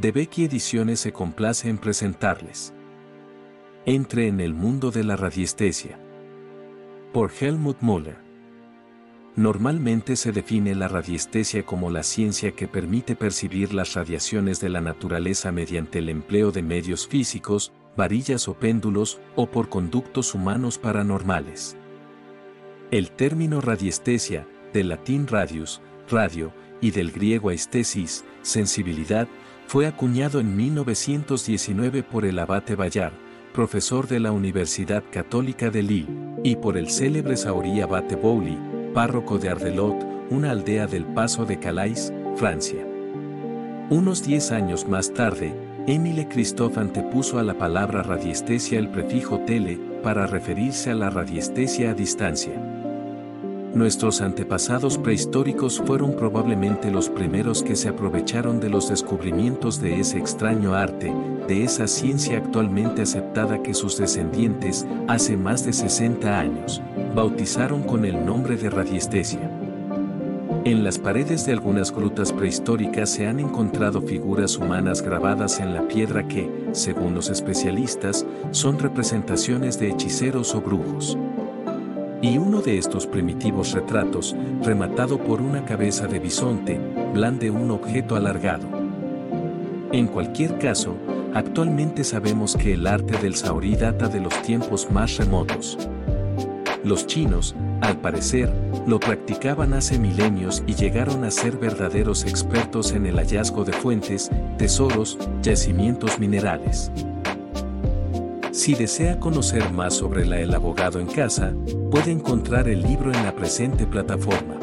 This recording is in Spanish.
de Becky Ediciones se complace en presentarles. Entre en el mundo de la radiestesia. Por Helmut Müller. Normalmente se define la radiestesia como la ciencia que permite percibir las radiaciones de la naturaleza mediante el empleo de medios físicos, varillas o péndulos, o por conductos humanos paranormales. El término radiestesia, del latín radius, radio, y del griego aestesis, sensibilidad, fue acuñado en 1919 por el abate Bayard, profesor de la Universidad Católica de Lille, y por el célebre Saori Abate Bowley, párroco de Ardelot, una aldea del Paso de Calais, Francia. Unos 10 años más tarde, Émile Christophe antepuso a la palabra radiestesia el prefijo tele para referirse a la radiestesia a distancia. Nuestros antepasados prehistóricos fueron probablemente los primeros que se aprovecharon de los descubrimientos de ese extraño arte, de esa ciencia actualmente aceptada que sus descendientes, hace más de 60 años, bautizaron con el nombre de radiestesia. En las paredes de algunas grutas prehistóricas se han encontrado figuras humanas grabadas en la piedra que, según los especialistas, son representaciones de hechiceros o brujos y uno de estos primitivos retratos, rematado por una cabeza de bisonte, blande un objeto alargado. En cualquier caso, actualmente sabemos que el arte del saorí data de los tiempos más remotos. Los chinos, al parecer, lo practicaban hace milenios y llegaron a ser verdaderos expertos en el hallazgo de fuentes, tesoros, yacimientos minerales. Si desea conocer más sobre la El Abogado en Casa, puede encontrar el libro en la presente plataforma.